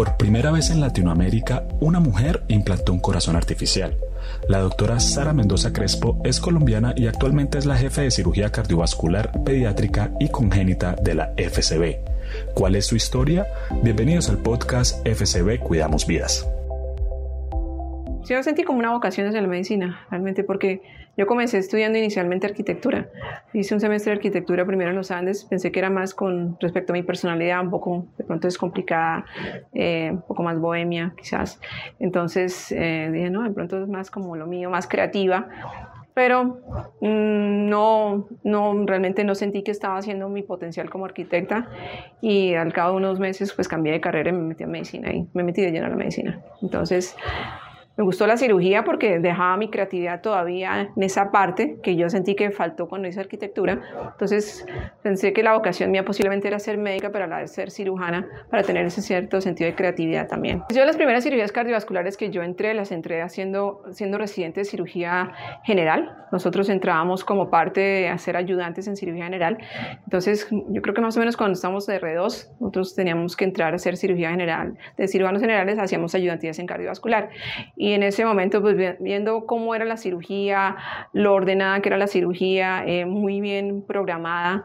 Por primera vez en Latinoamérica, una mujer implantó un corazón artificial. La doctora Sara Mendoza Crespo es colombiana y actualmente es la jefe de cirugía cardiovascular pediátrica y congénita de la FCB. ¿Cuál es su historia? Bienvenidos al podcast FCB Cuidamos Vidas yo sentí como una vocación hacia la medicina, realmente, porque yo comencé estudiando inicialmente arquitectura. Hice un semestre de arquitectura primero en los Andes, pensé que era más con respecto a mi personalidad, un poco, de pronto es complicada, eh, un poco más bohemia quizás. Entonces eh, dije, no, de pronto es más como lo mío, más creativa pero mm, no, no, realmente no sentí que estaba haciendo mi potencial como arquitecta y al cabo de unos meses pues cambié de carrera y me metí a medicina y me metí de lleno a la medicina. Entonces me gustó la cirugía porque dejaba mi creatividad todavía en esa parte que yo sentí que faltó cuando hice arquitectura. Entonces pensé que la vocación mía posiblemente era ser médica, pero a la vez ser cirujana para tener ese cierto sentido de creatividad también. Yo las primeras cirugías cardiovasculares que yo entré, las entré haciendo, siendo residente de cirugía general. Nosotros entrábamos como parte de hacer ayudantes en cirugía general. Entonces yo creo que más o menos cuando estamos de R2, nosotros teníamos que entrar a hacer cirugía general. De cirujanos generales hacíamos ayudantías en cardiovascular. Y y en ese momento, pues viendo cómo era la cirugía, lo ordenada que era la cirugía, eh, muy bien programada,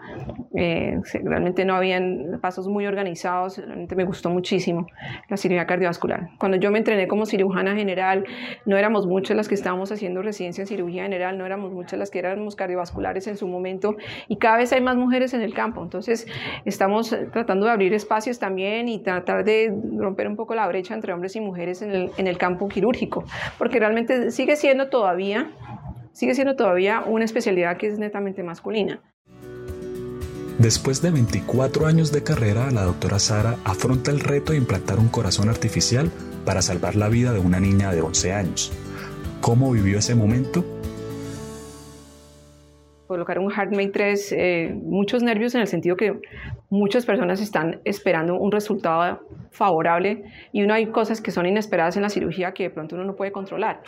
eh, realmente no habían pasos muy organizados, realmente me gustó muchísimo la cirugía cardiovascular. Cuando yo me entrené como cirujana general, no éramos muchas las que estábamos haciendo residencia en cirugía general, no éramos muchas las que éramos cardiovasculares en su momento y cada vez hay más mujeres en el campo, entonces estamos tratando de abrir espacios también y tratar de romper un poco la brecha entre hombres y mujeres en el, en el campo quirúrgico porque realmente sigue siendo todavía, sigue siendo todavía una especialidad que es netamente masculina. Después de 24 años de carrera, la doctora Sara afronta el reto de implantar un corazón artificial para salvar la vida de una niña de 11 años. ¿Cómo vivió ese momento? Colocar un HeartMate 3, eh, muchos nervios en el sentido que muchas personas están esperando un resultado favorable y uno hay cosas que son inesperadas en la cirugía que de pronto uno no puede controlar.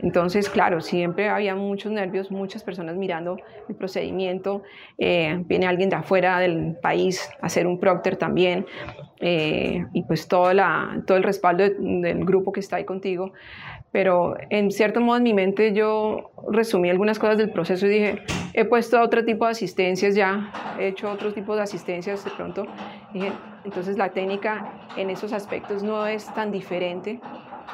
Entonces, claro, siempre había muchos nervios, muchas personas mirando el procedimiento, eh, viene alguien de afuera del país a hacer un proctor también eh, y pues todo, la, todo el respaldo del grupo que está ahí contigo pero en cierto modo en mi mente yo resumí algunas cosas del proceso y dije, he puesto otro tipo de asistencias ya, he hecho otro tipo de asistencias de pronto, dije, entonces la técnica en esos aspectos no es tan diferente.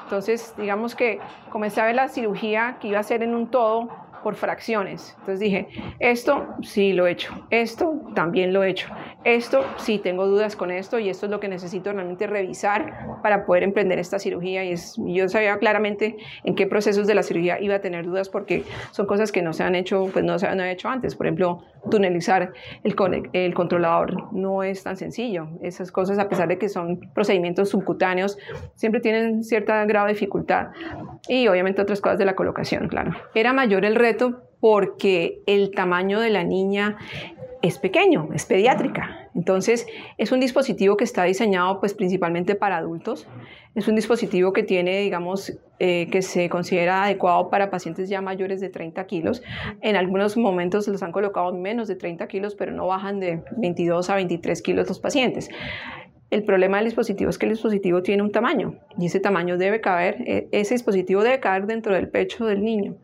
Entonces, digamos que comencé a ver la cirugía que iba a ser en un todo por fracciones. Entonces dije, esto sí lo he hecho, esto también lo he hecho, esto sí tengo dudas con esto y esto es lo que necesito realmente revisar para poder emprender esta cirugía. Y es, yo sabía claramente en qué procesos de la cirugía iba a tener dudas porque son cosas que no se han hecho, pues no se han hecho antes. Por ejemplo, tunelizar el, el controlador no es tan sencillo. Esas cosas, a pesar de que son procedimientos subcutáneos, siempre tienen cierta grado de dificultad. Y obviamente otras cosas de la colocación, claro. Era mayor el reto porque el tamaño de la niña es pequeño, es pediátrica. Entonces, es un dispositivo que está diseñado pues principalmente para adultos. Es un dispositivo que tiene, digamos, eh, que se considera adecuado para pacientes ya mayores de 30 kilos. En algunos momentos los han colocado menos de 30 kilos, pero no bajan de 22 a 23 kilos los pacientes. El problema del dispositivo es que el dispositivo tiene un tamaño y ese tamaño debe caber, e, ese dispositivo debe caber dentro del pecho del niño.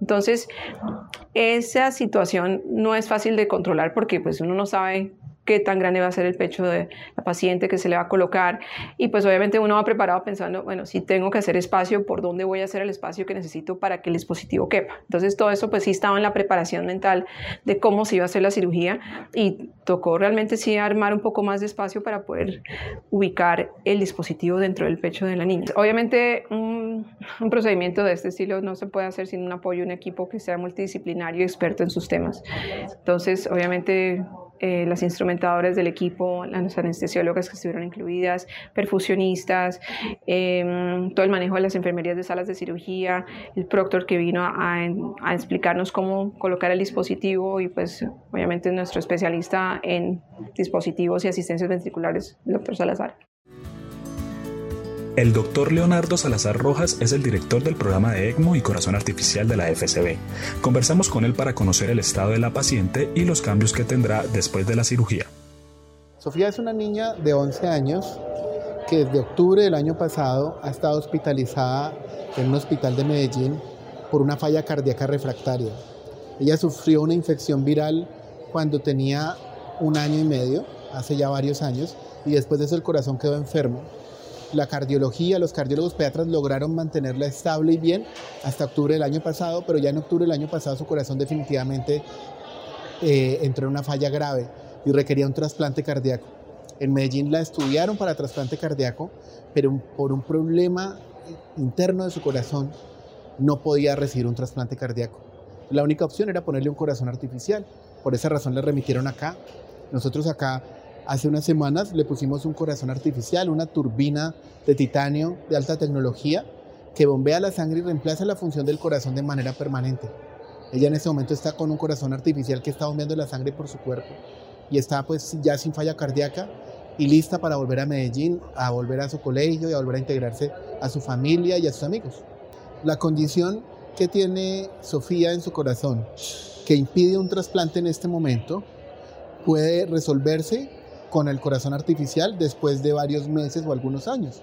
Entonces, esa situación no es fácil de controlar porque pues uno no sabe qué tan grande va a ser el pecho de la paciente que se le va a colocar. Y pues obviamente uno va preparado pensando, bueno, si tengo que hacer espacio, ¿por dónde voy a hacer el espacio que necesito para que el dispositivo quepa? Entonces todo eso pues sí estaba en la preparación mental de cómo se iba a hacer la cirugía y tocó realmente sí armar un poco más de espacio para poder ubicar el dispositivo dentro del pecho de la niña. Obviamente un, un procedimiento de este estilo no se puede hacer sin un apoyo, un equipo que sea multidisciplinario y experto en sus temas. Entonces, obviamente eh, las instrumentadoras del equipo, las anestesiólogas que estuvieron incluidas, perfusionistas, em, todo el manejo de las enfermerías de salas de cirugía, el proctor que vino a, explicarnos cómo colocar el dispositivo y pues obviamente nuestro especialista en dispositivos y asistencias ventriculares, el doctor Salazar. El doctor Leonardo Salazar Rojas es el director del programa de ECMO y Corazón Artificial de la FCB. Conversamos con él para conocer el estado de la paciente y los cambios que tendrá después de la cirugía. Sofía es una niña de 11 años que desde octubre del año pasado ha estado hospitalizada en un hospital de Medellín por una falla cardíaca refractaria. Ella sufrió una infección viral cuando tenía un año y medio, hace ya varios años, y después de eso el corazón quedó enfermo. La cardiología, los cardiólogos pediatras lograron mantenerla estable y bien hasta octubre del año pasado, pero ya en octubre del año pasado su corazón definitivamente eh, entró en una falla grave y requería un trasplante cardíaco. En Medellín la estudiaron para trasplante cardíaco, pero por un problema interno de su corazón no podía recibir un trasplante cardíaco. La única opción era ponerle un corazón artificial. Por esa razón le remitieron acá. Nosotros acá hace unas semanas le pusimos un corazón artificial, una turbina de titanio de alta tecnología que bombea la sangre y reemplaza la función del corazón de manera permanente. Ella en este momento está con un corazón artificial que está bombeando la sangre por su cuerpo y está pues ya sin falla cardíaca y lista para volver a Medellín, a volver a su colegio y a volver a integrarse a su familia y a sus amigos. La condición que tiene Sofía en su corazón, que impide un trasplante en este momento, puede resolverse con el corazón artificial después de varios meses o algunos años.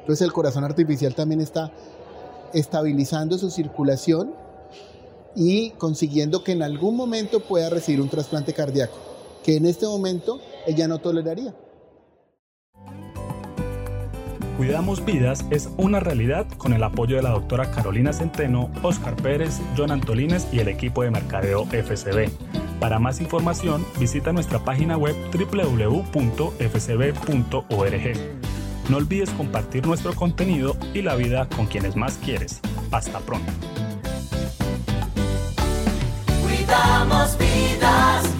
Entonces el corazón artificial también está estabilizando su circulación y consiguiendo que en algún momento pueda recibir un trasplante cardíaco, que en este momento ella no toleraría. Cuidamos Vidas es una realidad con el apoyo de la doctora Carolina Centeno, Oscar Pérez, John Antolines y el equipo de mercadeo FCB. Para más información, visita nuestra página web www.fcb.org. No olvides compartir nuestro contenido y la vida con quienes más quieres. Hasta pronto. Cuidamos vidas.